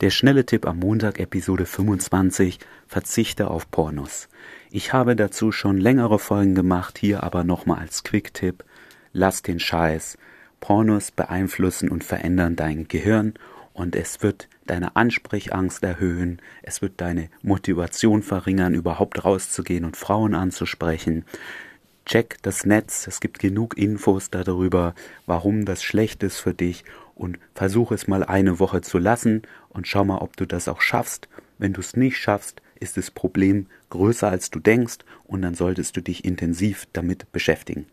Der schnelle Tipp am Montag, Episode 25, verzichte auf Pornos. Ich habe dazu schon längere Folgen gemacht, hier aber nochmal als Quick-Tipp. Lass den Scheiß. Pornos beeinflussen und verändern dein Gehirn und es wird deine Ansprechangst erhöhen, es wird deine Motivation verringern, überhaupt rauszugehen und Frauen anzusprechen. Check das Netz, es gibt genug Infos darüber, warum das schlecht ist für dich und versuch es mal eine Woche zu lassen und schau mal, ob du das auch schaffst. Wenn du es nicht schaffst, ist das Problem größer als du denkst und dann solltest du dich intensiv damit beschäftigen.